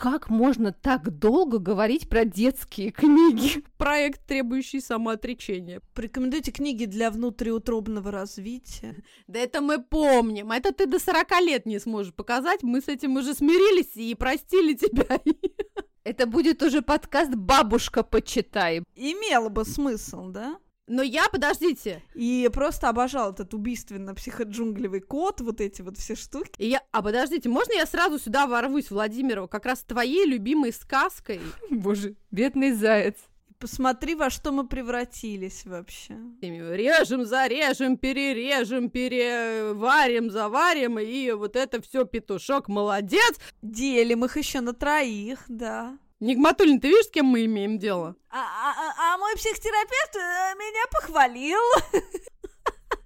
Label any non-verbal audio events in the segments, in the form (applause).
Как можно так долго говорить про детские книги? Проект, требующий самоотречения. Порекомендуйте книги для внутриутробного развития. Да это мы помним. Это ты до 40 лет не сможешь показать. Мы с этим уже смирились и простили тебя. Это будет уже подкаст «Бабушка, почитай». Имело бы смысл, да? Но я, подождите. И просто обожал этот убийственно-психоджунглевый код, вот эти вот все штуки. И я, а подождите, можно я сразу сюда ворвусь, Владимирова, как раз твоей любимой сказкой? (laughs) Боже, бедный заяц. Посмотри, во что мы превратились вообще. Режем, зарежем, перережем, переварим, заварим, и вот это все петушок молодец. Делим их еще на троих, да. Нигматулин, ты видишь, с кем мы имеем дело? А, а, а, а мой психотерапевт э, меня похвалил. (laughs)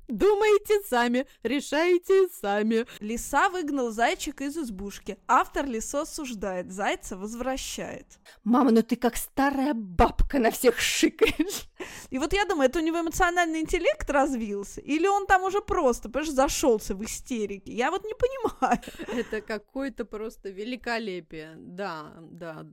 Думаете сами, решаете сами. Лиса выгнал зайчика из избушки. Автор лисо осуждает, зайца возвращает. Мама, ну ты как старая бабка на всех шикаешь. И вот я думаю, это у него эмоциональный интеллект развился, или он там уже просто, понимаешь, зашелся в истерике. Я вот не понимаю. Это какое-то просто великолепие. Да, да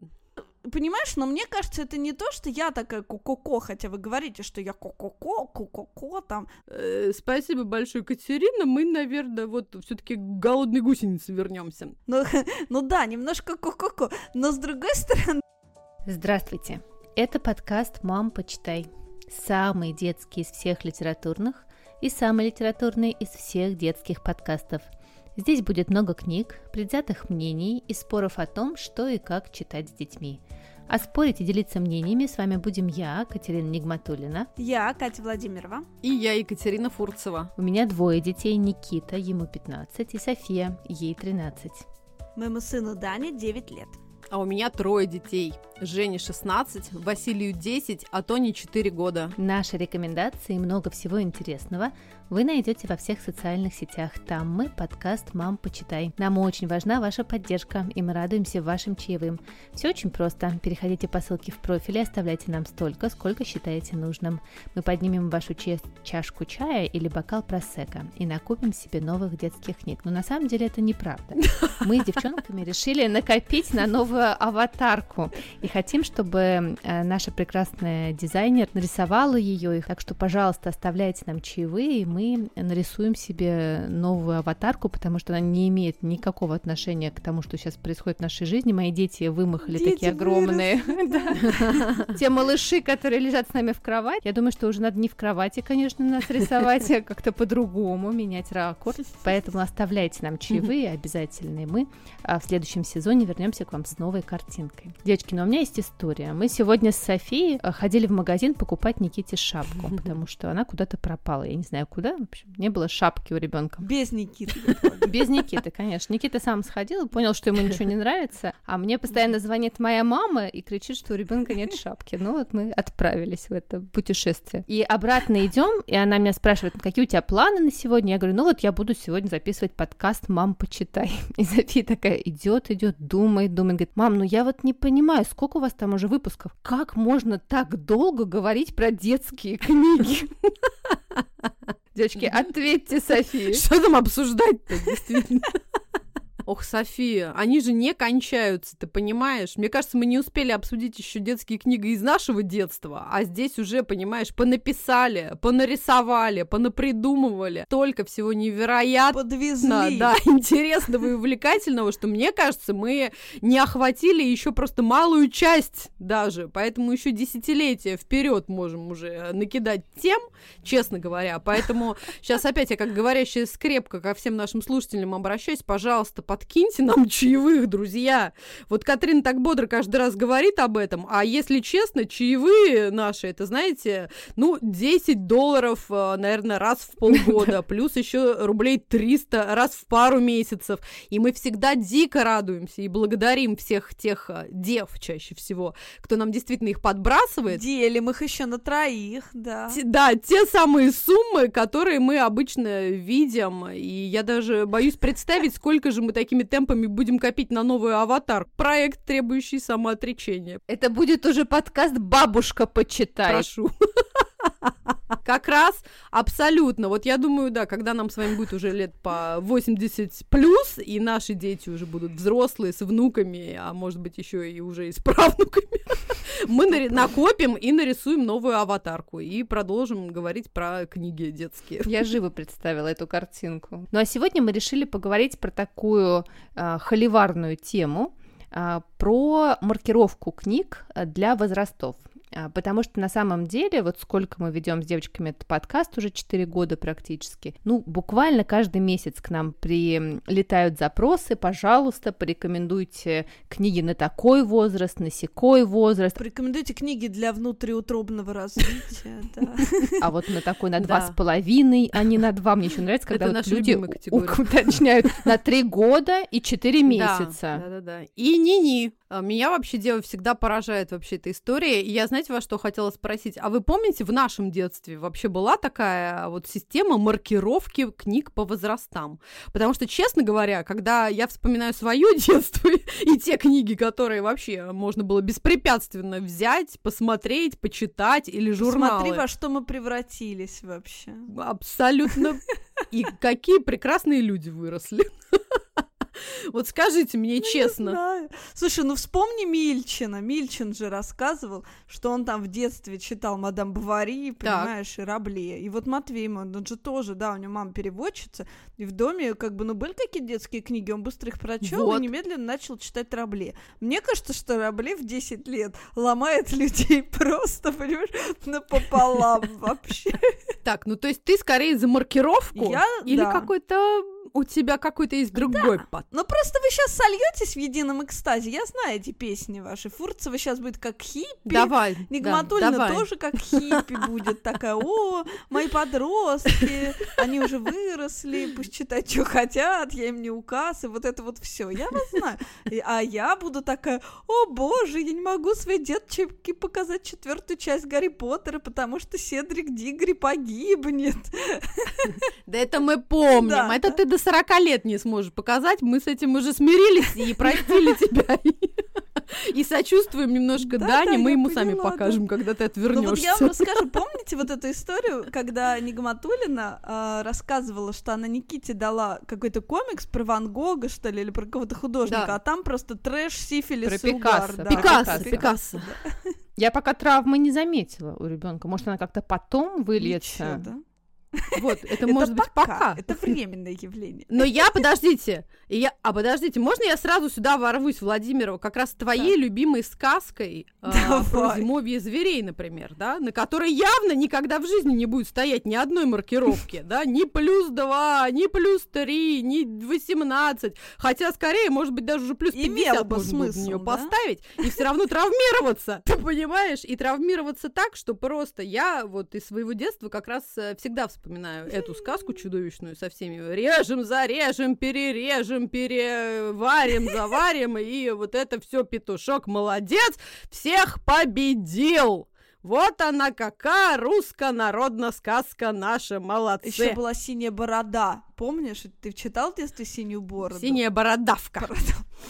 понимаешь, но мне кажется, это не то, что я такая ко-ко-ко, хотя вы говорите, что я ко-ко-ко, ко-ко-ко там. Э, спасибо большое, Катерина. Мы, наверное, вот все-таки голодной гусеницы вернемся. Ну, (laughs) ну да, немножко ко-ко-ко, но с другой стороны. Здравствуйте. Это подкаст «Мам, почитай». Самый детский из всех литературных и самый литературный из всех детских подкастов – Здесь будет много книг, предвзятых мнений и споров о том, что и как читать с детьми. А спорить и делиться мнениями с вами будем я, Катерина Нигматулина. Я, Катя Владимирова. И я, Екатерина Фурцева. У меня двое детей, Никита, ему 15, и София, ей 13. Моему сыну Дане 9 лет. А у меня трое детей. Жене 16, Василию 10, а Тоне 4 года. Наши рекомендации и много всего интересного вы найдете во всех социальных сетях. Там мы, подкаст «Мам, почитай». Нам очень важна ваша поддержка, и мы радуемся вашим чаевым. Все очень просто. Переходите по ссылке в профиле, оставляйте нам столько, сколько считаете нужным. Мы поднимем вашу чашку чая или бокал просека и накупим себе новых детских книг. Но на самом деле это неправда. Мы с девчонками решили накопить на новую аватарку и хотим, чтобы э, наша прекрасная дизайнер нарисовала ее. Так что, пожалуйста, оставляйте нам чаевые, и мы мы нарисуем себе новую аватарку, потому что она не имеет никакого отношения к тому, что сейчас происходит в нашей жизни. Мои дети вымахали дети такие огромные. (laughs) (laughs) Те малыши, которые лежат с нами в кровати. Я думаю, что уже надо не в кровати, конечно, нас рисовать, а как-то по-другому, менять ракурс. Поэтому оставляйте нам чаевые обязательные. Мы а, в следующем сезоне вернемся к вам с новой картинкой. Девочки, но у меня есть история. Мы сегодня с Софией а, ходили в магазин покупать Никите шапку, (laughs) потому что она куда-то пропала. Я не знаю, куда, в общем, не было шапки у ребенка. Без Никиты. Без Никиты, конечно. Никита сам сходил, понял, что ему ничего не нравится, а мне постоянно звонит моя мама и кричит, что у ребенка нет шапки. Ну вот мы отправились в это путешествие. И обратно идем, и она меня спрашивает, какие у тебя планы на сегодня? Я говорю, ну вот я буду сегодня записывать подкаст «Мам, почитай». (laughs) И София такая идет, идет, думает, думает, говорит, мам, ну я вот не понимаю, сколько у вас там уже выпусков? Как можно так долго говорить про детские книги? (laughs) Девочки, ответьте Софии. Что там обсуждать-то, действительно? Ох, София, они же не кончаются, ты понимаешь? Мне кажется, мы не успели обсудить еще детские книги из нашего детства, а здесь уже, понимаешь, понаписали, понарисовали, понапридумывали. Только всего невероятно. Подвезли. Да, (laughs) интересного и увлекательного, что, мне кажется, мы не охватили еще просто малую часть даже, поэтому еще десятилетия вперед можем уже накидать тем, честно говоря. Поэтому (laughs) сейчас опять я как говорящая скрепка ко всем нашим слушателям обращаюсь, пожалуйста, подкиньте нам чаевых, друзья. Вот Катрин так бодро каждый раз говорит об этом, а если честно, чаевые наши, это, знаете, ну, 10 долларов, э, наверное, раз в полгода, (laughs) плюс еще рублей 300 раз в пару месяцев. И мы всегда дико радуемся и благодарим всех тех э, дев чаще всего, кто нам действительно их подбрасывает. Делим их еще на троих, да. Те, да, те самые суммы, которые мы обычно видим. И я даже боюсь представить, сколько же мы такими темпами будем копить на новую аватар. Проект, требующий самоотречения. Это будет уже подкаст «Бабушка, почитай». Прошу. (laughs) Как раз абсолютно. Вот я думаю, да, когда нам с вами будет уже лет по 80 плюс, и наши дети уже будут взрослые, с внуками, а может быть еще и уже и с правнуками, (laughs) мы накопим и нарисуем новую аватарку и продолжим говорить про книги детские. Я живо представила эту картинку. Ну а сегодня мы решили поговорить про такую э, холиварную тему, э, про маркировку книг для возрастов. А, потому что на самом деле, вот сколько мы ведем с девочками этот подкаст, уже 4 года практически, ну, буквально каждый месяц к нам прилетают запросы, пожалуйста, порекомендуйте книги на такой возраст, на секой возраст. Порекомендуйте книги для внутриутробного развития, (laughs) да. А вот на такой на два с половиной, а не на два. Мне еще нравится, когда вот люди уточняют на 3 года и 4 месяца. Да-да-да. И ни-ни. А, меня вообще, дева, всегда поражает вообще эта история. И я, знаете, во что хотела спросить? А вы помните, в нашем детстве вообще была такая вот система маркировки книг по возрастам? Потому что, честно говоря, когда я вспоминаю свое (laughs) детство и те книги, которые вообще можно было беспрепятственно взять, посмотреть, почитать или журналы. Смотри, во что мы превратились вообще. Абсолютно. И какие прекрасные люди выросли. Вот скажите мне ну, честно. Слушай, ну вспомни Мильчина. Мильчин же рассказывал, что он там в детстве читал «Мадам Бавари», понимаешь, и «Рабле». И вот Матвей, он же тоже, да, у него мама переводчица, и в доме, как бы, ну, были какие-то детские книги, он быстро их прочел вот. и немедленно начал читать «Рабле». Мне кажется, что «Рабле» в 10 лет ломает (laughs) людей просто, понимаешь, напополам (laughs) вообще. Так, ну то есть ты скорее за маркировку я, или да. какой-то у тебя какой-то есть другой да. под. Ну просто вы сейчас сольетесь в едином экстазе. Я знаю эти песни ваши. Фурцева сейчас будет как хиппи. Давай. Нигматульна да, тоже как хиппи будет. Такая, о, мои подростки, они уже выросли, пусть читают, что хотят, я им не указ, и вот это вот все. Я вас знаю. А я буду такая, о боже, я не могу своей деточке показать четвертую часть Гарри Поттера, потому что Седрик Дигри погибнет. Да это мы помним. Это ты до 40 лет не сможешь показать, мы с этим уже смирились и простили (laughs) тебя. И сочувствуем немножко да, Дане, да, мы ему поняла, сами покажем, да. когда ты отвернешься. Ну вот я вам расскажу, (laughs) помните вот эту историю, когда Нигматулина э, рассказывала, что она Никите дала какой-то комикс про Ван Гога, что ли, или про какого-то художника, да. а там просто трэш, сифилис, про и угар. Да. Пикассо, Пикассо. Да. Я пока травмы не заметила у ребенка. Может, она как-то потом выльется. Ничего, да? Вот, (laughs) это, может быть пока. Это временное явление. Но я, подождите, я, а подождите, можно я сразу сюда ворвусь, Владимирова, как раз твоей любимой сказкой а, про зимовье зверей, например, да, на которой явно никогда в жизни не будет стоять ни одной маркировки, (laughs) да, ни плюс два, ни плюс три, ни восемнадцать, хотя скорее, может быть, даже уже плюс пятьдесят можно смысл, на нее поставить и все равно травмироваться, (laughs) ты понимаешь, и травмироваться так, что просто я вот из своего детства как раз э, всегда вспоминаю вспоминаю эту сказку чудовищную со всеми режем, зарежем, перережем, переварим, заварим, и вот это все петушок молодец, всех победил. Вот она какая русская народная сказка наша, молодцы. Еще была синяя борода. Помнишь, ты читал в детстве синюю бороду? Синяя бородавка.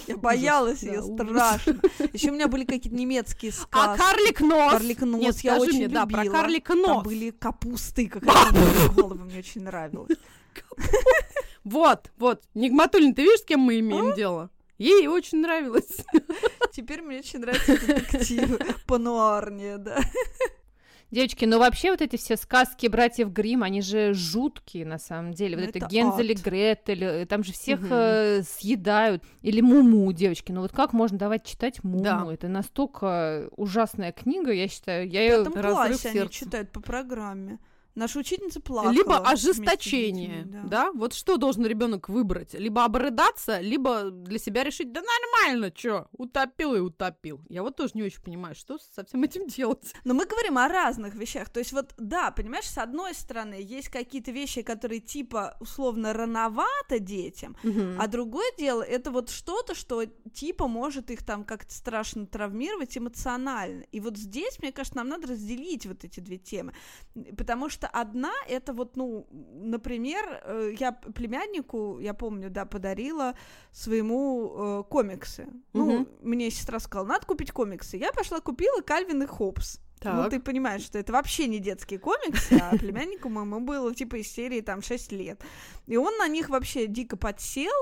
Я боялась ее страшно. Еще у меня были какие-то немецкие сказки. А карлик нос? Карлик нос я очень любила. Да, про карлик нос. Там были капусты, какая-то (laughs) головы мне очень нравилась. (laughs) Вот, вот. Нигматулин, ты видишь, с кем мы имеем дело? Ей очень нравилось. (laughs) Теперь мне очень нравятся детективы понуарнее, да. Девочки, ну вообще вот эти все сказки братьев Грим, они же жуткие на самом деле. Вот это, это Гензель и Гретель, э, там же всех угу. э, съедают. Или Муму, девочки. Ну вот как можно давать читать Муму? Да. Это настолько ужасная книга, я считаю. Я ее разрыв они читают по программе. Наша учительница плакала. Либо ожесточение, детьми, да. да? Вот что должен ребенок выбрать? Либо обрыдаться, либо для себя решить, да нормально, что, утопил и утопил. Я вот тоже не очень понимаю, что со всем этим делать. Но мы говорим о разных вещах. То есть вот, да, понимаешь, с одной стороны, есть какие-то вещи, которые типа условно рановато детям, угу. а другое дело, это вот что-то, что типа может их там как-то страшно травмировать эмоционально. И вот здесь, мне кажется, нам надо разделить вот эти две темы. Потому что что одна это вот, ну, например, э, я племяннику, я помню, да, подарила своему э, комиксы. Ну, мне сестра сказала, надо купить комиксы. Я пошла купила Кальвин и Хопс. Так. Ну, ты понимаешь, что это вообще не детские комиксы, а племяннику моему было типа из серии там 6 лет. И он на них вообще дико подсел,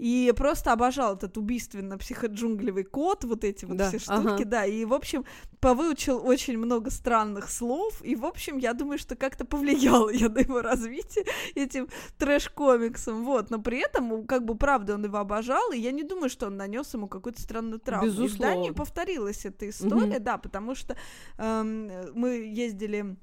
и просто обожал этот убийственно-психоджунглевый код, вот эти вот да, все штуки, ага. да, и, в общем, повыучил очень много странных слов, и, в общем, я думаю, что как-то повлиял я на его развитие этим трэш-комиксом, вот, но при этом, как бы, правда, он его обожал, и я не думаю, что он нанес ему какую-то странную травму. Безусловно. И в Дании повторилась эта история, угу. да, потому что эм, мы ездили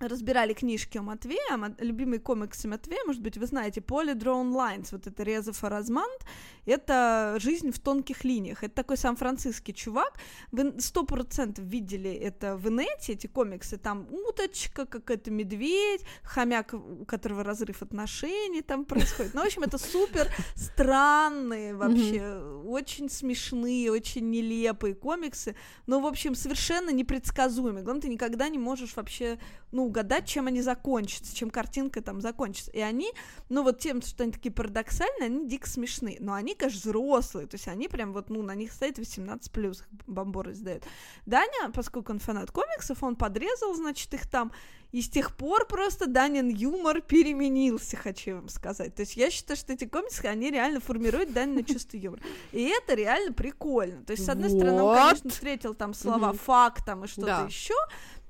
разбирали книжки у Матвея, любимые комиксы Матвея, может быть, вы знаете, Polydrawn Lines, вот это Реза Фаразмант, это «Жизнь в тонких линиях», это такой сан-франциский чувак, вы сто процентов видели это в инете, эти комиксы, там уточка, какой-то медведь, хомяк, у которого разрыв отношений там происходит, ну, в общем, это супер странные вообще, очень смешные, очень нелепые комиксы, но, в общем, совершенно непредсказуемые, главное, ты никогда не можешь вообще ну, угадать, чем они закончатся, чем картинка там закончится. И они, ну, вот тем, что они такие парадоксальные, они дико смешные. Но они, конечно, взрослые, то есть они прям вот, ну, на них стоит 18 плюс, бомборы издают. Даня, поскольку он фанат комиксов, он подрезал, значит, их там, и с тех пор просто Данин юмор переменился, хочу вам сказать. То есть я считаю, что эти комиксы, они реально формируют Данина чувство юмора. И это реально прикольно. То есть, с одной вот. стороны, он, конечно, встретил там слова факт там и что-то да. еще,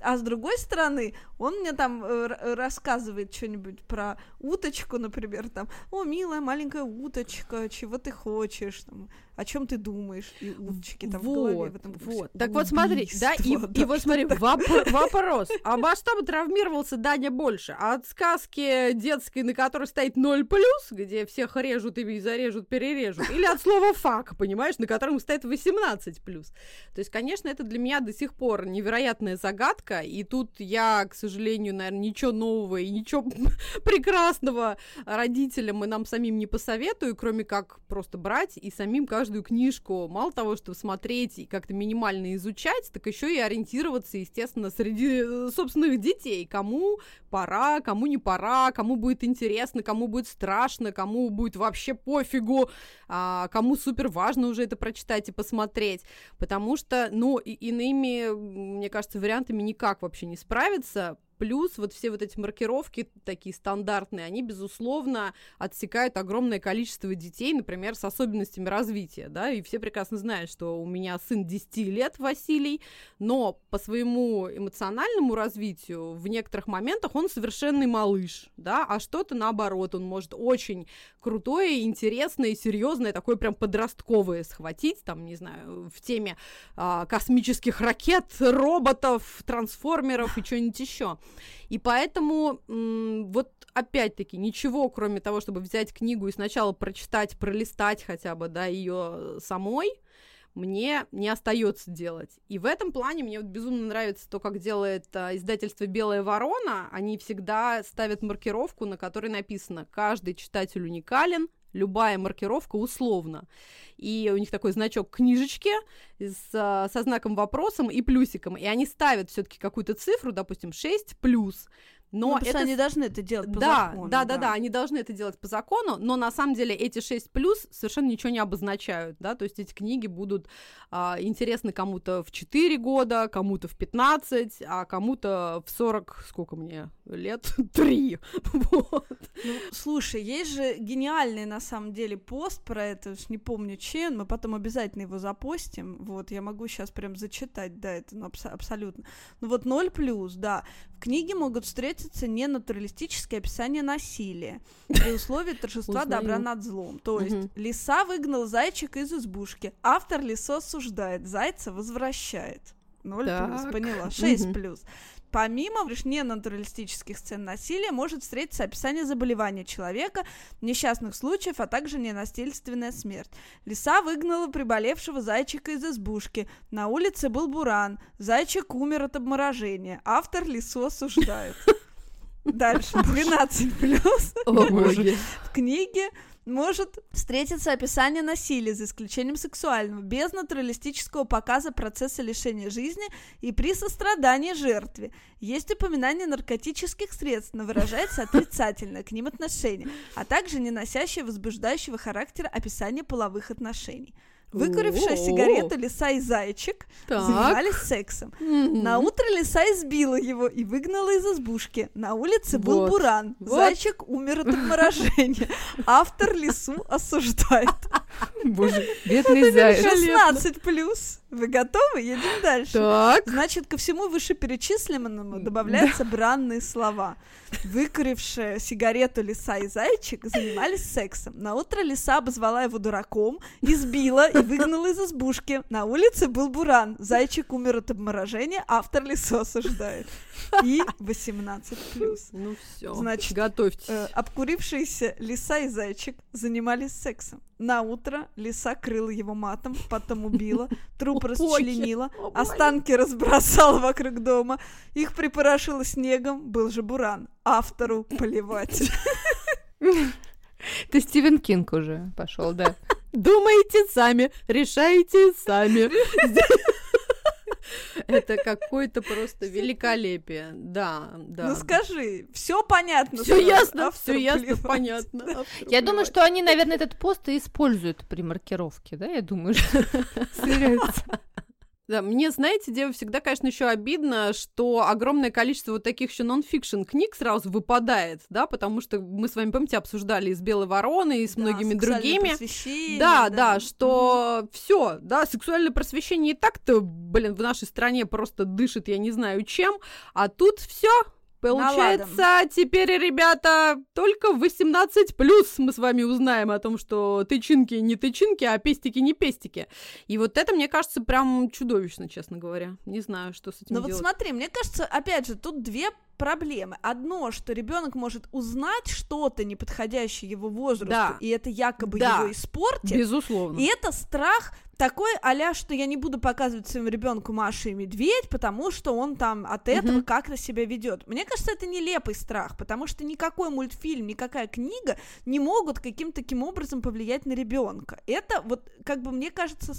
а с другой стороны, он мне там э, рассказывает что-нибудь про уточку, например, там, о, милая маленькая уточка, чего ты хочешь, там, о чем ты думаешь, и уточки там вот, в голове. В этом вот. Так вот смотри, да, и, да, и вот смотри, воп- вопрос, а во что бы травмировался Даня больше? От сказки детской, на которой стоит 0+, где всех режут и зарежут, перережут, или от слова «фак», понимаешь, на котором стоит 18+. То есть, конечно, это для меня до сих пор невероятная загадка, и тут я, к сожалению, наверное, ничего нового и ничего (laughs) прекрасного родителям и нам самим не посоветую, кроме как просто брать и самим каждый каждую книжку мало того, что смотреть и как-то минимально изучать, так еще и ориентироваться, естественно, среди э, собственных детей. Кому пора, кому не пора, кому будет интересно, кому будет страшно, кому будет вообще пофигу, а, кому супер важно уже это прочитать и посмотреть. Потому что, ну, и, иными, мне кажется, вариантами никак вообще не справиться, Плюс вот все вот эти маркировки такие стандартные, они, безусловно, отсекают огромное количество детей, например, с особенностями развития, да, и все прекрасно знают, что у меня сын 10 лет, Василий, но по своему эмоциональному развитию в некоторых моментах он совершенный малыш, да, а что-то наоборот, он может очень крутое, интересное, серьезное, такое прям подростковое схватить, там, не знаю, в теме а, космических ракет, роботов, трансформеров и что-нибудь еще. И поэтому вот опять-таки ничего, кроме того, чтобы взять книгу и сначала прочитать, пролистать хотя бы, да, ее самой, мне не остается делать. И в этом плане мне вот безумно нравится то, как делает а, издательство Белая ворона. Они всегда ставят маркировку, на которой написано каждый читатель уникален, любая маркировка условно. И у них такой значок книжечки с, со знаком вопросом и плюсиком. И они ставят все-таки какую-то цифру, допустим, 6 плюс. Но ну, это... они должны это делать по да, закону. Да, да, да, да, они должны это делать по закону, но на самом деле эти 6 плюс совершенно ничего не обозначают, да, то есть эти книги будут а, интересны кому-то в 4 года, кому-то в 15, а кому-то в 40, сколько мне лет? (laughs) 3. вот. Ну, слушай, есть же гениальный на самом деле пост про это, уж не помню чем, мы потом обязательно его запостим, вот, я могу сейчас прям зачитать, да, это ну, абс- абсолютно. Ну вот 0 плюс, да, в книге могут встретиться относится не натуралистическое описание насилия при (laughs) условии торжества добра над злом. То есть лиса выгнал зайчика из избушки. Автор лисо осуждает, зайца возвращает. Ноль плюс, поняла. Шесть плюс. Помимо лишь ненатуралистических сцен насилия может встретиться описание заболевания человека, несчастных случаев, а также ненасильственная смерть. Лиса выгнала приболевшего зайчика из избушки. На улице был буран. Зайчик умер от обморожения. Автор лису осуждает. (laughs) Дальше, 12 плюс. В книге может встретиться описание насилия, за исключением сексуального, без натуралистического показа процесса лишения жизни и при сострадании жертве. Есть упоминание наркотических средств, но выражается отрицательное к ним отношение, а также не носящее возбуждающего характера описание половых отношений. Выкурившая сигарету лиса и зайчик Так. занимались сексом. Мгм. На утро лиса избила его и выгнала из избушки. На улице был Вот. буран. Вот. Зайчик умер от обморожения. Автор лису осуждает. Боже, бедный заяц. 16 плюс. Вы готовы? Едем дальше. Так. Значит, ко всему вышеперечисленному добавляются бранные слова. Выкурившая сигарету лиса и зайчик занимались сексом. На утро лиса обозвала его дураком, избила и выгнала из избушки. На улице был буран. Зайчик умер от обморожения, автор лису осуждает. И 18 плюс. Ну все. Значит, готовьтесь. Э, обкурившиеся лиса и зайчик занимались сексом. На утро лиса крыла его матом, потом убила, труп расчленила, останки разбросала вокруг дома, их припорошила снегом, был же буран. Автору поливать. Ты Стивен Кинг уже пошел, да. Думаете сами, решайте сами. (laughs) Это какое-то просто великолепие. Да, да. Ну скажи, все понятно. Все ясно, все ясно, понятно. Я думаю, что они, наверное, этот пост и используют при маркировке, да? Я думаю, что. (laughs) Да, мне, знаете, дева, всегда, конечно, еще обидно, что огромное количество вот таких еще нон-фикшн книг сразу выпадает, да, потому что мы с вами, помните, обсуждали и с Белой Вороной, и с Да, многими другими. просвещение, Да, да, что все, да, сексуальное просвещение и так-то, блин, в нашей стране просто дышит, я не знаю чем, а тут все. Получается, теперь, ребята, только 18 плюс мы с вами узнаем о том, что тычинки не тычинки, а пестики не пестики. И вот это, мне кажется, прям чудовищно, честно говоря. Не знаю, что с этим Но вот делать. смотри, мне кажется, опять же, тут две проблемы. Одно, что ребенок может узнать что-то неподходящее его возрасту, Да. и это якобы Да. его испортит. Безусловно. И это страх такой а что я не буду показывать своему ребенку Маша и Медведь, потому что он там от этого Мгм. как-то себя ведет. Мне кажется, это нелепый страх, потому что никакой мультфильм, никакая книга не могут каким-то таким образом повлиять на ребенка. Это вот, как бы, мне кажется,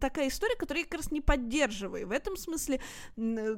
такая история, которую я как раз не поддерживаю. В этом смысле,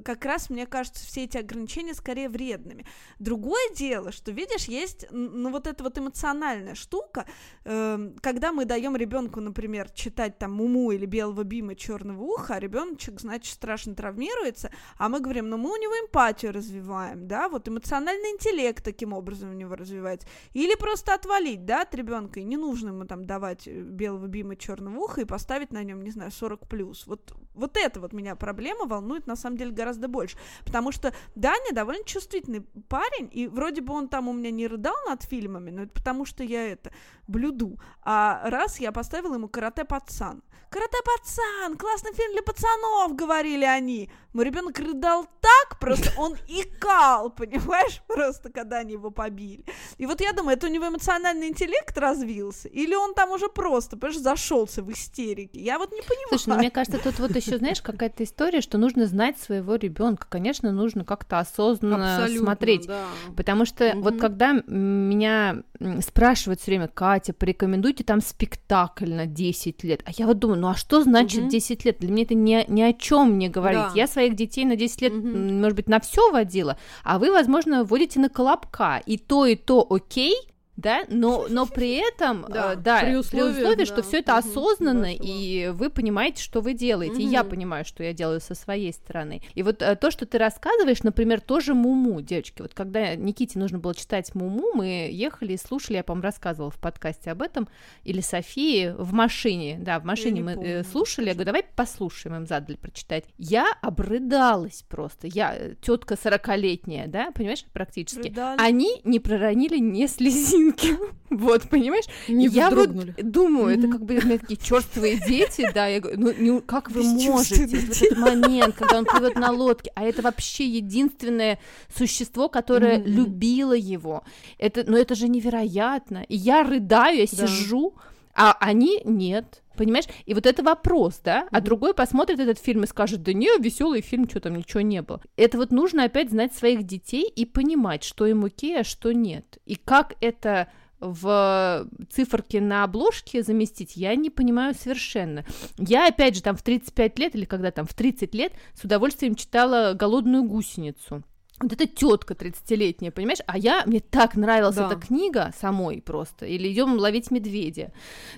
как раз, мне кажется, все эти ограничения скорее вредными. Другое дело, что, видишь, есть, ну, вот эта вот эмоциональная штука, эм, когда мы даем ребенку, например, читать там Муму или Белого Бима Черного уха, а ребеночек, значит, страшно травмируется, а мы говорим, ну мы у него эмпатию развиваем, да, вот эмоциональный интеллект таким образом у него развивается. Или просто отвалить, да, от ребенка, и не нужно ему там давать э, Белого Бима Черного уха и поставить на нем, не знаю, 40 плюс. Вот, вот это вот меня проблема волнует на самом деле гораздо больше. Потому что Даня довольно чувствительный парень, и вроде бы он там у меня не рыдал над фильмами, но это потому что я это блюду. А раз я поставила ему карате пацан. Карате пацан, классный фильм для пацанов, говорили они. Мой ребенок рыдал так, просто он икал, понимаешь, просто когда они его побили. И вот я думаю, это у него эмоциональный интеллект развился, или он там уже просто, понимаешь, зашелся в истерике. Я вот не понимаю. Слушай, ну мне кажется, тут вот еще, знаешь, какая-то история, что нужно знать своего ребенка. Конечно, нужно как-то осознанно Абсолютно, смотреть. да. Потому что вот Мгм. когда меня спрашивают все время, Катя, порекомендуйте там спектакль на 10 лет. А я вот думаю, ну а что значит Мгм. 10 лет? Для меня это ни, ни о чем не говорит. Да. Я своих детей на 10 лет, м, может быть, на все водила, а вы, возможно, вводите на колобка. И то, и то окей, да, но, но при этом, Да, э, да, при при условии, условии, да, что все это осознанно, и вы понимаете, что вы делаете, и я понимаю, что я делаю со своей стороны. И вот э, то, что ты рассказываешь, например, тоже Муму, девочки, вот когда Никите нужно было читать Муму, мы ехали и слушали, я, по-моему, рассказывала в подкасте об этом, или Софии в машине, да, в машине не мы э, помню, слушали, я говорю, давай послушаем, им задали прочитать. Я обрыдалась просто, я тетка 40-летняя, да, понимаешь, практически. Рыдали? Они не проронили ни (laughs) слезинки. (laughs) Вот, понимаешь? Не я вот думаю, это Мгм. как бы у меня такие черствые дети, да, я говорю, ну не- как вы можете в этот момент, когда он плывет на лодке, а это вообще единственное существо, которое Мгм. любило его. Это, ну это же невероятно. И я рыдаю, я Да. сижу, а они нет. Понимаешь? И вот это вопрос, да? А Мгм. другой посмотрит этот фильм и скажет, да не, веселый фильм, что там, ничего не было. Это вот нужно опять знать своих детей и понимать, что им окей, а что нет. И как это в циферке на обложке заместить, я не понимаю совершенно. Я, опять же, там в 35 лет, или когда там в 30 лет, с удовольствием читала «Голодную гусеницу». Вот эта тетка 30-летняя, понимаешь? А я, мне так нравилась Да. эта книга самой просто. Или идем ловить медведя.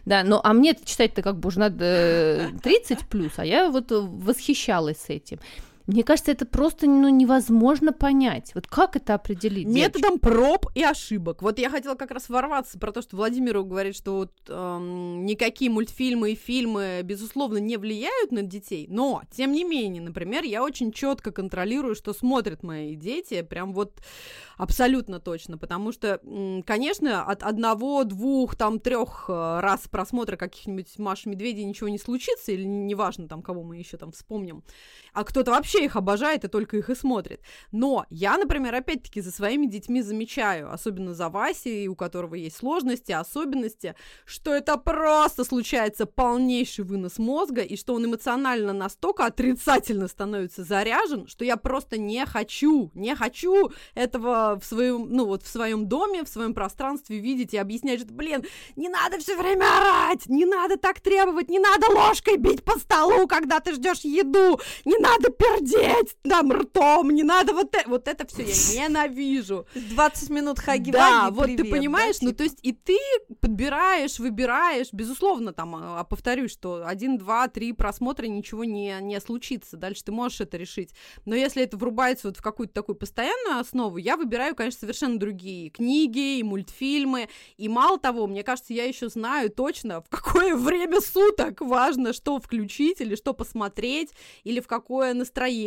Да, но а мне читать-то как бы уже надо э, 30 плюс, а я вот э, восхищалась этим. Мне кажется, это просто ну, невозможно понять. Вот как это определить? девочки? Методом проб и ошибок. Вот я хотела как раз ворваться про то, что Владимиру говорит, что вот эм, никакие мультфильмы и фильмы, безусловно, не влияют на детей. Но, тем не менее, например, я очень четко контролирую, что смотрят мои дети, прям вот абсолютно точно, потому что, конечно, от одного, двух, там, трех э, раз просмотра каких-нибудь Маши Медведей ничего не случится, или неважно, там, кого мы еще там вспомним, а кто-то вообще их обожает и только их и смотрит. Но я, например, опять-таки за своими детьми замечаю, особенно за Васей, у которого есть сложности, особенности, что это просто случается полнейший вынос мозга, и что он эмоционально настолько отрицательно становится заряжен, что я просто не хочу, не хочу этого в своем, ну вот в своем доме, в своем пространстве видеть и объяснять, что, блин, не надо все время орать, не надо так требовать, не надо ложкой бить по столу, когда ты ждешь еду, не надо пердеть там ртом, не надо вот это, вот это все я (laughs) ненавижу. 20 минут хаги Да, вот ты понимаешь, ну то есть и ты подбираешь, выбираешь, безусловно, там, а, повторюсь, что один, два, три просмотра ничего не, не случится, дальше ты можешь это решить. Но если это врубается вот в какую-то такую постоянную основу, я выбираю, конечно, совершенно другие книги и мультфильмы, и мало того, мне кажется, я еще знаю точно, в какое (laughs) время суток важно что включить или что посмотреть, или в какое настроение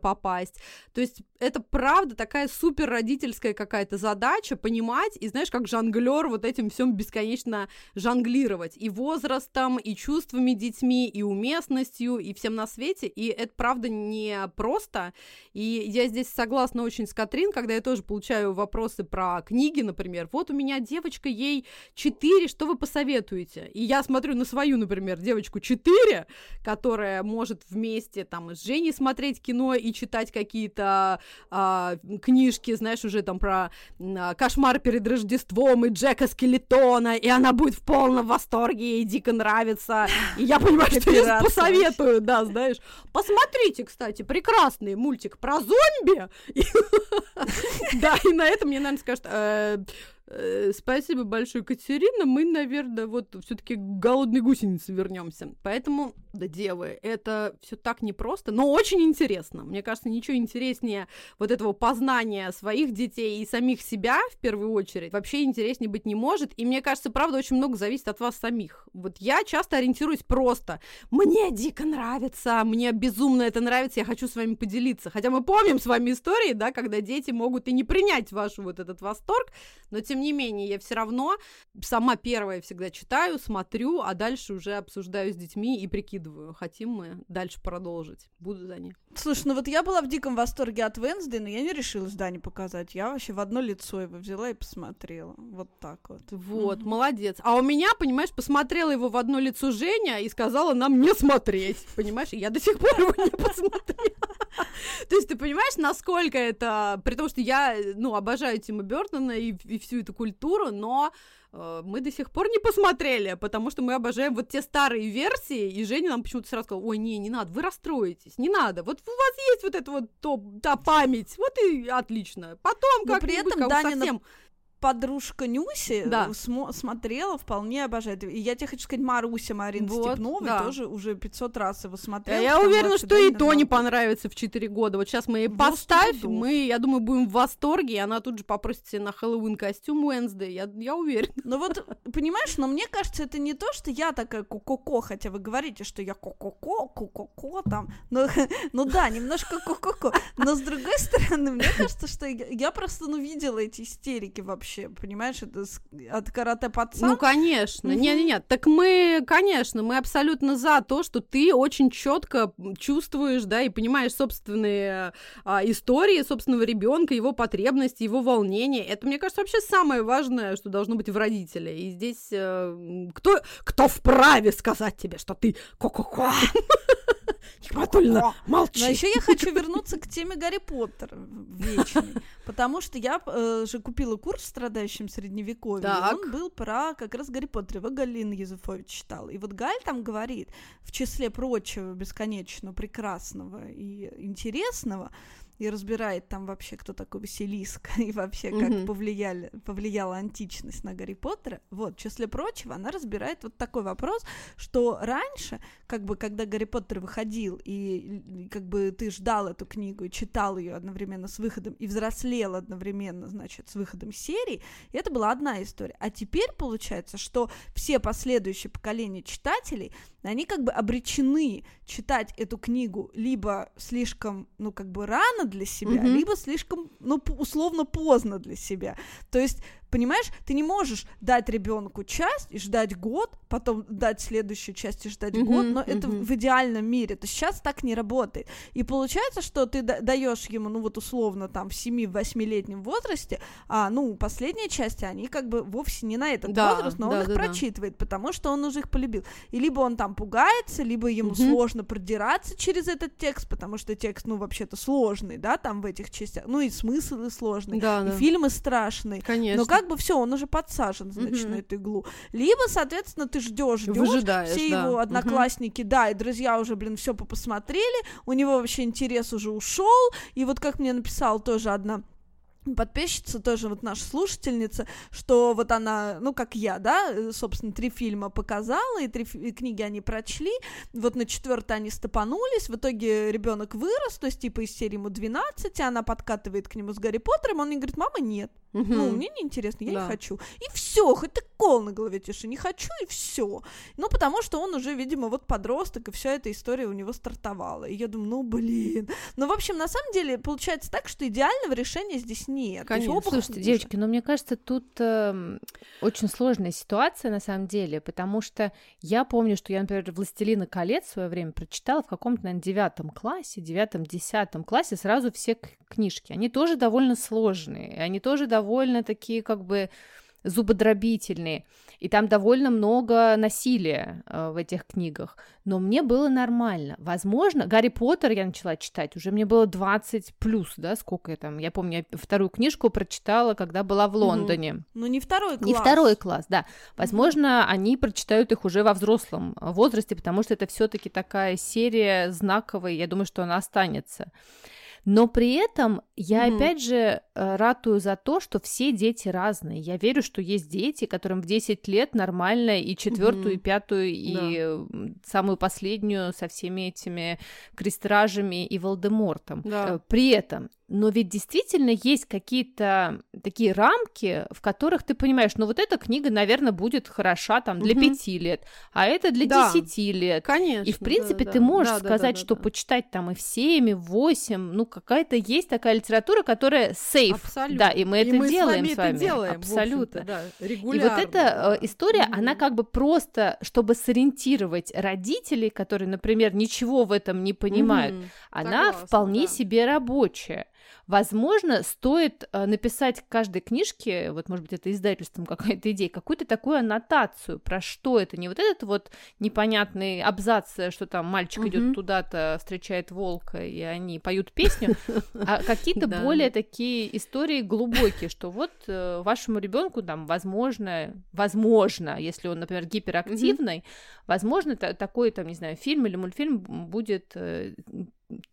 попасть. То есть это правда такая супер родительская какая-то задача понимать и знаешь, как жонглер вот этим всем бесконечно жонглировать и возрастом, и чувствами детьми, и уместностью, и всем на свете. И это правда не просто. И я здесь согласна очень с Катрин, когда я тоже получаю вопросы про книги, например. Вот у меня девочка, ей 4, что вы посоветуете? И я смотрю на свою, например, девочку 4, которая может вместе там с Женей смотреть кино и читать какие-то а, книжки, знаешь, уже там про а, кошмар перед Рождеством и Джека Скелетона, и она будет в полном восторге, ей дико нравится. И я понимаю, что я посоветую, да, знаешь. Посмотрите, кстати, прекрасный мультик про зомби. (laughs) Да, и на этом мне, наверное, скажут, «Э, э, спасибо большое, Катерина, мы, наверное, вот все-таки к голодной гусенице вернемся. Поэтому, да, девы, это все так непросто, но очень интересно. Мне кажется, ничего интереснее вот этого познания своих детей и самих себя, в первую очередь, вообще интереснее быть не может. И мне кажется, правда, очень много зависит от вас самих. Вот я часто ориентируюсь просто. Мне дико нравится, мне безумно это нравится, я хочу с вами поделиться. Хотя мы помним с вами истории, да, когда дети могут и не принять ваш вот этот восторг, но тем не менее я все равно сама первая всегда читаю, смотрю, а дальше уже обсуждаю с детьми и прикидываю, хотим мы дальше продолжить. Буду за них. Слушай, ну вот я была в диком восторге от Венсдей, но я не решилась Дане показать. Я вообще в одно лицо его взяла и посмотрела. Вот так вот. Вот, молодец. А у меня, понимаешь, посмотрела его в одно лицо Женя и сказала нам не смотреть, понимаешь? И я до сих пор его не (laughs) посмотрела. (laughs) То есть ты понимаешь, насколько это... При том, что я, ну, обожаю Тима Бертона и, и всю эту культуру, но э, мы до сих пор не посмотрели, потому что мы обожаем вот те старые версии, и Женя нам почему-то сразу сказала, ой, не, не надо, вы расстроитесь, не надо, вот у вас есть вот эта вот то, та память, вот и отлично. Потом Но как при этом как Данина совсем... Подружка Нюси Да. э, смо- смотрела, вполне обожает. И я тебе хочу сказать, Маруся Марина Вот, Степновой да. тоже уже 500 раз его А смотрела. Я потому уверена, что и то не понравится в 4 года. Вот сейчас мы ей поставь, мы, я думаю, будем в восторге, и она тут же попросит себе на Хэллоуин костюм Уэнсдей. Я, я уверена. Ну вот, понимаешь, но мне кажется, это не то, что я такая ко-ко-ко, хотя вы говорите, что я ко-ко-ко, ко-ко-ко там. Ну, (laughs) ну да, немножко ко-ко-ко. Но с другой стороны, мне кажется, что я, я просто, ну, видела эти истерики вообще, понимаешь, это от карате пацан. Ну, конечно. Мгм. Не-не-не. Так мы, конечно, мы абсолютно за то, что ты очень четко чувствуешь, да, и понимаешь собственные а, истории собственного ребенка, его потребности, его волнения. Это, мне кажется, вообще самое важное, что должно быть в родителе. И здесь э, кто, кто вправе сказать тебе, что ты ко-ко-ко? Хикматульна, молчи. Но еще я хочу вернуться к теме Гарри Поттера вечной, потому что я э, же купила курс «Страдающим средневековьем», и Так. он был про как раз Гарри Поттера, его Галина Юзефович читала. И вот Галь там говорит, в числе прочего бесконечно прекрасного и интересного, и разбирает там вообще, кто такой Василиск, (laughs) и вообще, как mm-hmm. повлияли, повлияла античность на Гарри Поттера. Вот, в числе прочего, она разбирает вот такой вопрос, что раньше, как бы, когда Гарри Поттер выходил, и, как бы ты ждал эту книгу и читал ее одновременно с выходом, и взрослел одновременно, значит, с выходом серии, это была одна история. А теперь получается, что все последующие поколения читателей, они как бы обречены читать эту книгу либо слишком, ну, как бы рано для себя, mm-hmm. либо слишком, ну, условно поздно для себя. То есть Понимаешь, ты не можешь дать ребенку часть и ждать год, потом дать следующую часть и ждать mm-hmm, год, но mm-hmm. это в идеальном мире. То сейчас так не работает. И получается, что ты даешь ему, ну вот условно, там, в 7-8-летнем возрасте, а, ну, последние части, они как бы вовсе не на этот да, возраст, но да, он их да, прочитывает, да. потому что он уже их полюбил. И либо он там пугается, либо ему mm-hmm. сложно продираться через этот текст, потому что текст, ну, вообще-то сложный, да, там в этих частях, ну, и смыслы сложные, да, и да. фильмы страшные. Конечно. Но как бы все, он уже подсажен, значит, mm-hmm. на эту иглу. Либо, соответственно, ты ждешь, ждешь, все да. его одноклассники, mm-hmm. да, и друзья уже, блин, все посмотрели, у него вообще интерес уже ушел, и вот как мне написал тоже одна подписчица, тоже вот наша слушательница, что вот она, ну, как я, да, э, собственно, три фильма показала, и три и книги они прочли, вот на четвертой они стопанулись, в итоге ребенок вырос, то есть, типа, из серии ему 12, она подкатывает к нему с Гарри Поттером, он мне говорит, мама, нет, угу. ну, мне не интересно, я да. не хочу. И все, хоть ты кол на голове тиши, не хочу, и все. Ну, потому что он уже, видимо, вот подросток, и вся эта история у него стартовала. И я думаю, ну, блин. Ну, в общем, на самом деле, получается так, что идеального решения здесь нет. Конечно. Слушайте, хуже. девочки, но мне кажется, тут э, очень сложная ситуация на самом деле, потому что я помню, что я, например, «Властелина колец» в свое время прочитала в каком-то, наверное, девятом классе, девятом-десятом классе сразу все книжки. Они тоже довольно сложные, они тоже довольно такие, как бы, зубодробительные, и там довольно много насилия э, в этих книгах, но мне было нормально. Возможно, Гарри Поттер я начала читать, уже мне было 20 плюс, да, сколько я там, я помню, я вторую книжку прочитала, когда была в Лондоне. Угу. Ну, не второй класс. Не второй класс, да. Возможно, угу. они прочитают их уже во взрослом возрасте, потому что это все таки такая серия знаковая, я думаю, что она останется. Но при этом я mm опять же ратую за то, что все дети разные. Я верю, что есть дети, которым в 10 лет нормально и четвертую, mm и пятую, и да. самую последнюю со всеми этими крестражами и Волдемортом. Да. Э, при этом но ведь действительно есть какие-то такие рамки, в которых ты понимаешь, ну вот эта книга, наверное, будет хороша там для пяти угу. лет, а это для десяти да, лет. Конечно. И в принципе да, ты можешь да, сказать, да, да, что да. почитать там и в семь, и в восемь, ну какая-то есть такая литература, которая сейф. Абсолютно. Да, и мы это и мы делаем с вами. Это делаем, Абсолютно. Да, регулярно. И вот эта э, история, угу. она как бы просто, чтобы сориентировать родителей, которые, например, ничего в этом не понимают, угу. она Согласна, вполне да. себе рабочая. Возможно, стоит э, написать к каждой книжке, вот, может быть, это издательством какая-то идея, какую-то такую аннотацию, про что это, не вот этот вот непонятный абзац, э, что там мальчик идет туда-то, встречает волка, и они поют песню, (laughs) а какие-то более такие истории глубокие, что вот э, вашему ребенку там, возможно, возможно, если он, например, гиперактивный, возможно, такой, там, не знаю, фильм или мультфильм будет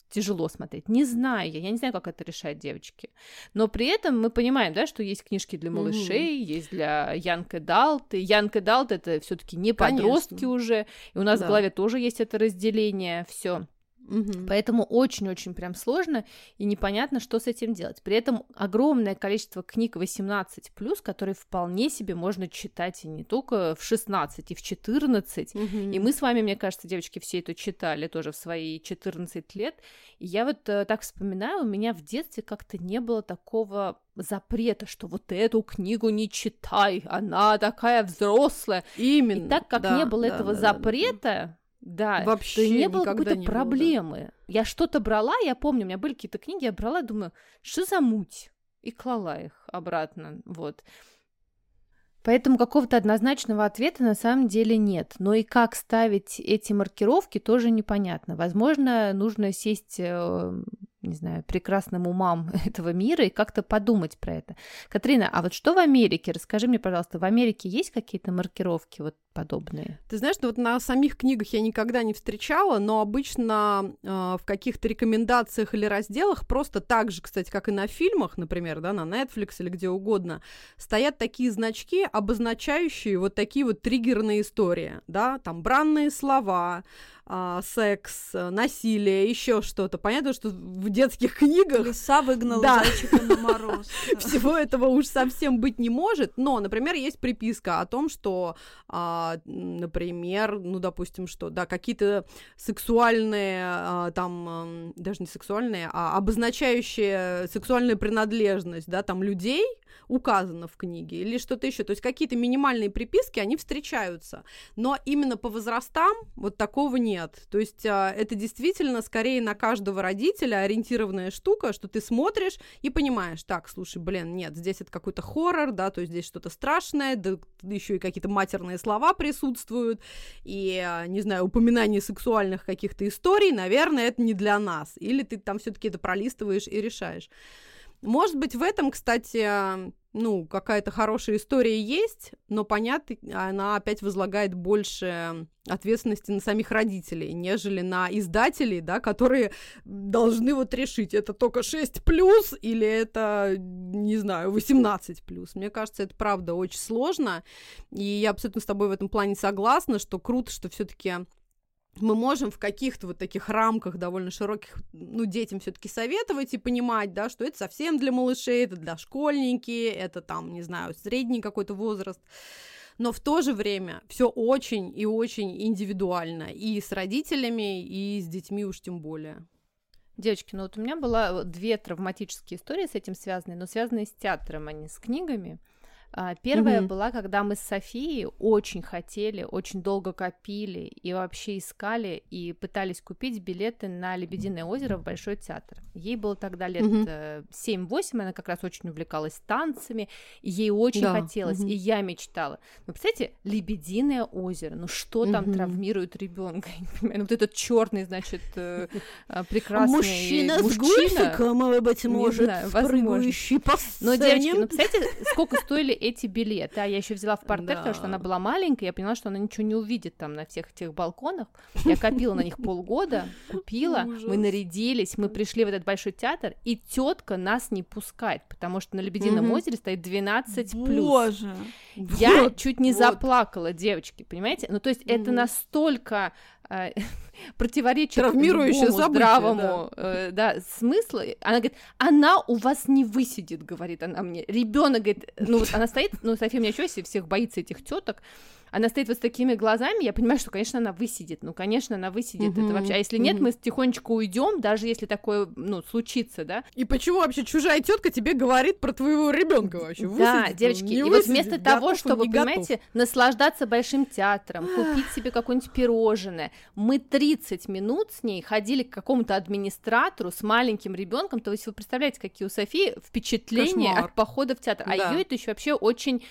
тяжело смотреть. Не знаю я, я не знаю, как это решать девочки. Но при этом мы понимаем, да, что есть книжки для малышей, угу. есть для young adult, и young adult это все таки не подростки Конечно. уже, и у нас да. в голове тоже есть это разделение, все. Угу. Поэтому очень-очень прям сложно и непонятно, что с этим делать. При этом огромное количество книг 18+, которые вполне себе можно читать и не только в 16, и в 14. Угу. И мы с вами, мне кажется, девочки, все это читали тоже в свои 14 лет. И я вот э, так вспоминаю, у меня в детстве как-то не было такого запрета, что вот эту книгу не читай, она такая взрослая. Именно. И так как да, не было да, этого да, запрета, да да, вообще то не было какой-то проблемы. Было, да. Я что-то брала, я помню, у меня были какие-то книги, я брала, думаю, что за муть? И клала их обратно, вот. Поэтому какого-то однозначного ответа на самом деле нет. Но и как ставить эти маркировки тоже непонятно. Возможно, нужно сесть э, не знаю, прекрасным умам (laughs) этого мира и как-то подумать про это. Катрина, а вот что в Америке? Расскажи мне, пожалуйста, в Америке есть какие-то маркировки вот подобные? Ты знаешь, ну вот на самих книгах я никогда не встречала, но обычно э, в каких-то рекомендациях или разделах просто так же, кстати, как и на фильмах, например, да, на Netflix или где угодно, стоят такие значки, обозначающие вот такие вот триггерные истории, да, там бранные слова, а, секс, насилие, еще что-то. Понятно, что в детских книгах... Лиса выгнала да. зайчика на мороз. (laughs) Всего этого уж совсем быть не может, но, например, есть приписка о том, что, а, например, ну, допустим, что, да, какие-то сексуальные, а, там, даже не сексуальные, а обозначающие сексуальную принадлежность, да, там, людей, указано в книге, или что-то еще. То есть какие-то минимальные приписки, они встречаются. Но именно по возрастам вот такого нет. То есть а, это действительно скорее на каждого родителя ориентированная штука, что ты смотришь и понимаешь, так, слушай, блин, нет, здесь это какой-то хоррор, да, то есть здесь что-то страшное, да еще и какие-то матерные слова присутствуют, и, а, не знаю, упоминание сексуальных каких-то историй, наверное, это не для нас. Или ты там все-таки это пролистываешь и решаешь. Может быть, в этом, кстати, ну, какая-то хорошая история есть, но, понятно, она опять возлагает больше ответственности на самих родителей, нежели на издателей, да, которые должны вот решить, это только 6 плюс или это, не знаю, 18 плюс. Мне кажется, это правда очень сложно, и я абсолютно с тобой в этом плане согласна, что круто, что все-таки мы можем в каких-то вот таких рамках довольно широких, ну, детям все-таки советовать и понимать, да, что это совсем для малышей, это для школьники, это там, не знаю, средний какой-то возраст. Но в то же время все очень и очень индивидуально. И с родителями, и с детьми уж тем более. Девочки, ну вот у меня было две травматические истории с этим связанные, но связанные с театром, а не с книгами. А, первая mm-hmm. была, когда мы с Софией очень хотели, очень долго копили и вообще искали и пытались купить билеты на Лебединое озеро в Большой театр. Ей было тогда лет mm-hmm. 7-8, она как раз очень увлекалась танцами, и ей очень да. хотелось, mm-hmm. и я мечтала. Ну, представляете, Лебединое озеро, ну что mm-hmm. там травмирует ребенка? (laughs) Ну, вот этот черный, значит, э, а, прекрасный мужчина, мужчина с гульфиком, быть может, прыгающий по сцене. Но, девочки, ну, представляете, сколько стоили эти билеты. А я еще взяла в портер, да. потому что она была маленькая, я поняла, что она ничего не увидит там на всех этих балконах. Я копила на них полгода, купила, мы нарядились, мы пришли в этот большой театр, и тетка нас не пускает, потому что на Лебедином озере стоит 12 Боже! Я чуть не заплакала, девочки, понимаете? Ну, то есть это настолько (laughs) противоречит Травмирующее любому здравому да. Э, да, смыслу. Она говорит, она у вас не высидит, говорит она мне. Ребенок говорит, ну вот она стоит, ну София меня еще всех боится этих теток, она стоит вот с такими глазами, я понимаю, что, конечно, она высидит, ну, конечно, она высидит mm-hmm. это вообще, а если mm-hmm. нет, мы тихонечко уйдем, даже если такое, ну, случится, да. И почему вообще чужая тетка тебе говорит про твоего ребенка вообще? Высидит, да, девочки, и высидит, вот вместо того, чтобы, понимаете, готов. наслаждаться большим театром, купить себе какое-нибудь пирожное, мы 30 минут с ней ходили к какому-то администратору с маленьким ребенком, то есть вы представляете, какие у Софии впечатления Кошмар. от похода в театр, а да. ее это еще вообще очень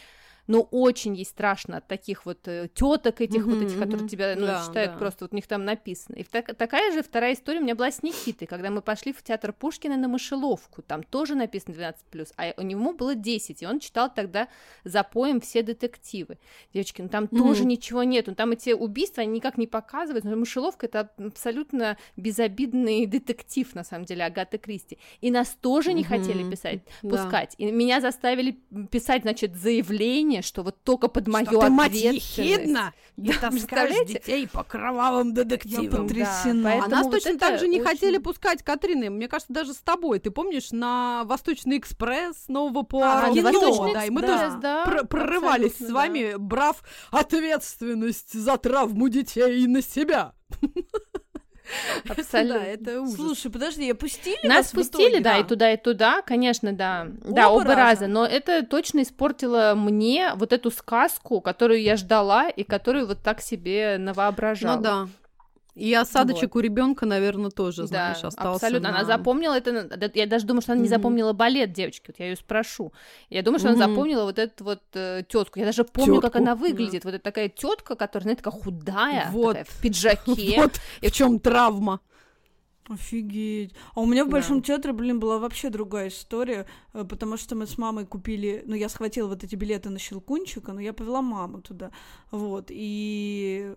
но очень ей страшно от таких вот э, теток этих mm-hmm, вот этих, которые тебя, ну, да, считают да. просто, вот у них там написано. И так, такая же вторая история у меня была с Никитой, когда мы пошли в театр Пушкина на мышеловку, там тоже написано 12+, а у него было 10, и он читал тогда за поем все детективы. Девочки, ну там mm-hmm. тоже ничего нет, ну там эти убийства, они никак не показывают, но мышеловка это абсолютно безобидный детектив, на самом деле, Агаты Кристи. И нас тоже не mm-hmm. хотели писать, пускать. Да. И меня заставили писать, значит, заявление ощущение, что вот только под мою что ответственность. Ты, мать ехидна, не таскаешь детей по кровавым детективам. Да, а нас вот точно так же не очень... хотели пускать, Катрины, мне кажется, даже с тобой. Ты помнишь, на Восточный экспресс нового Пуаро? А, кино, да, и мы тоже да, пр- прорывались с вами, да. брав ответственность за травму детей на себя. (laughs) Абсолютно. Да, это ужас. Слушай, подожди, пустили Нас пустили, да, и туда, и туда, конечно, да. Да, оба раза. Но это точно испортило мне вот эту сказку, которую я ждала и которую вот так себе навоображала. Ну да. И осадочек вот. у ребенка, наверное, тоже, да, знаешь, остался. Абсолютно. На... Она запомнила это. Я даже думаю, что она mm-hmm. не запомнила балет девочки. Вот я ее спрошу. Я думаю, что mm-hmm. она запомнила вот эту вот э, тетку. Я даже помню, Тётку, как она выглядит. Да. Вот эта такая тетка, которая, знаете, такая худая, вот. такая, в пиджаке. (laughs) Вот в чем травма. Офигеть. А у меня в Большом театре, блин, была вообще другая история, э, потому что мы с мамой купили, ну, я схватила вот эти билеты на Щелкунчика, но я повела маму туда, вот, и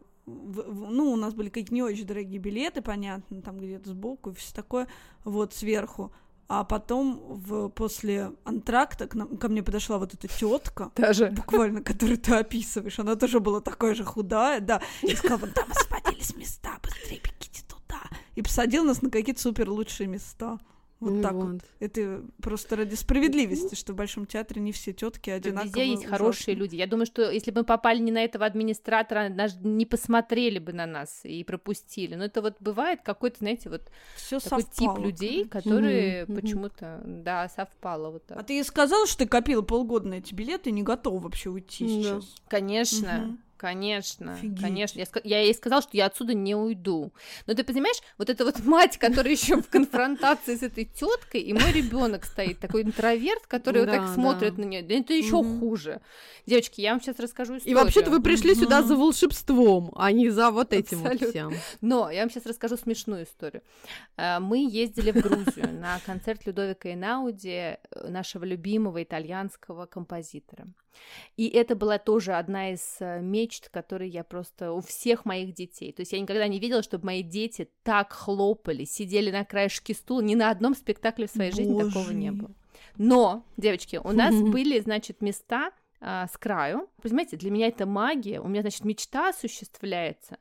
ну, у нас были какие-то не очень дорогие билеты, понятно, там где-то сбоку и все такое, вот, сверху. А потом в, после антракта к нам, ко мне подошла вот эта тетка, (laughs) Даже. буквально, которую ты описываешь. Она тоже была такая же худая, да. И сказала, там освободились места, быстрее бегите туда. И посадил нас на какие-то супер лучшие места. Вот ну так вот. вот. Это просто ради справедливости, что в Большом театре не все тетки одинаковые. Везде есть ужасные. хорошие люди. Я думаю, что если бы мы попали не на этого администратора, даже не посмотрели бы на нас и пропустили. Но это вот бывает какой-то, знаете, вот Всё такой совпало, тип людей, которые mm-hmm. почему-то, да, совпало вот так. А ты сказала, что ты копила полгода на эти билеты и не готова вообще уйти mm-hmm. сейчас? Конечно. Mm-hmm. Конечно, Офигеть. конечно. Я, я ей сказала, что я отсюда не уйду. Но ты понимаешь, вот эта вот мать, которая еще в конфронтации с этой теткой, и мой ребенок стоит, такой интроверт, который вот так смотрит на нее. Да это еще хуже. Девочки, я вам сейчас расскажу историю. И вообще-то вы пришли сюда за волшебством, а не за вот этим вот всем. Но я вам сейчас расскажу смешную историю. Э, мы ездили в Грузию на концерт Людовика Инауди, э, нашего любимого итальянского композитора. И это была тоже одна из э, мечт, которые я просто у всех моих детей. То есть я никогда не видела, чтобы мои дети так хлопали, сидели на краешке стула. Ни на одном спектакле в своей Боже. жизни такого не было. Но, девочки, у нас были, значит, места а, с краю. Понимаете, для меня это магия. У меня, значит, мечта осуществляется.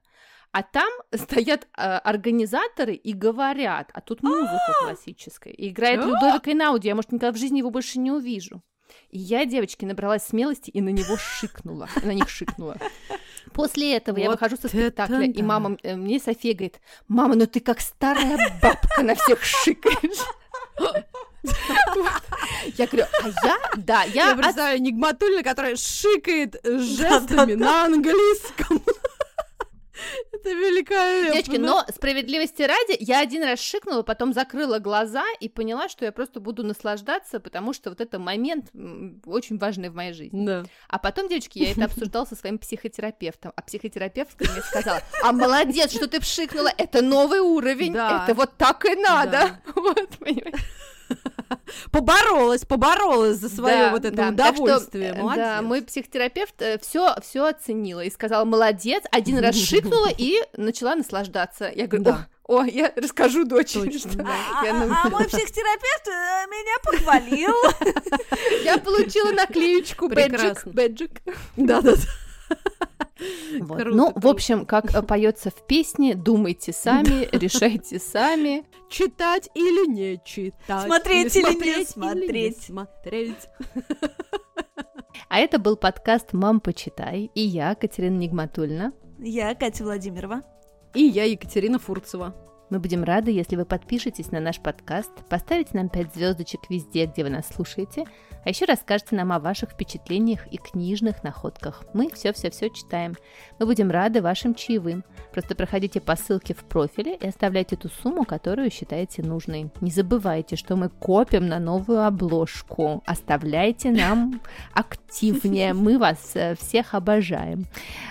А там (laughs) стоят а, организаторы и говорят, а тут музыка классическая. И играет Людовик Эйнауди, я, может, никогда в жизни его больше не увижу. И я, девочки, набралась смелости и на него шикнула, на них шикнула. После этого вот я выхожу со спектакля, и мама э, мне София говорит, мама, ну ты как старая бабка на всех шикаешь. Я говорю, а я, да, я... Я представляю Нигматульна, которая шикает жестами на английском. (laughs) Это великолепно. Девочки, но справедливости ради, я один раз шикнула, потом закрыла глаза и поняла, что я просто буду наслаждаться, потому что вот это момент очень важный в моей жизни. Да. А потом, девочки, я это обсуждала со своим психотерапевтом, а психотерапевт мне сказала, а молодец, что ты пшикнула, это новый уровень, да. это вот так и надо. Да. (laughs) Вот, понимаете? (laughs) поборолась, поборолась за свое да, вот это да. удовольствие. что, молодец. Да, мой психотерапевт все, э, все оценила и сказала, молодец, один раз (laughs) шикнула и начала наслаждаться. Я говорю, да. О, я расскажу дочери, Точно, что да. я а, а мой психотерапевт э, меня похвалил. (laughs) Я получила наклеечку бэджик. Бэджик. Да-да-да. (laughs) Вот. Круто, ну, круто. в общем, как э, поется в песне, думайте сами, (laughs) решайте сами. Читать или не читать. Смотреть или не смотреть. смотреть. А это был подкаст «Мам, почитай». И я, Катерина Нигматульна. Я, Катя Владимирова. И я, Екатерина Фурцева. Мы будем рады, если вы подпишетесь на наш подкаст, поставите нам 5 звездочек везде, где вы нас слушаете, а еще расскажете нам о ваших впечатлениях и книжных находках. Мы все-все-все читаем. Мы будем рады вашим чаевым. Просто проходите по ссылке в профиле и оставляйте ту сумму, которую считаете нужной. Не забывайте, что мы копим на новую обложку. Оставляйте нам активнее. (laughs) Мы вас э, всех обожаем.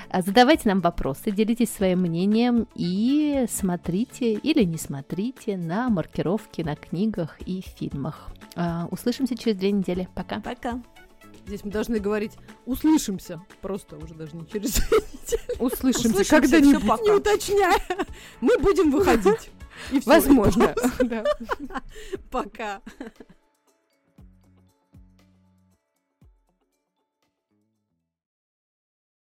А задавайте нам вопросы, делитесь своим мнением и смотрите или не смотрите на маркировки на книгах и фильмах. А, услышимся через две недели. Пока. Пока. Здесь мы должны говорить «услышимся». Просто уже даже не через две недели. Услышимся, услышимся когда-нибудь, не уточняя. Мы будем выходить. Возможно. (laughs) Пока.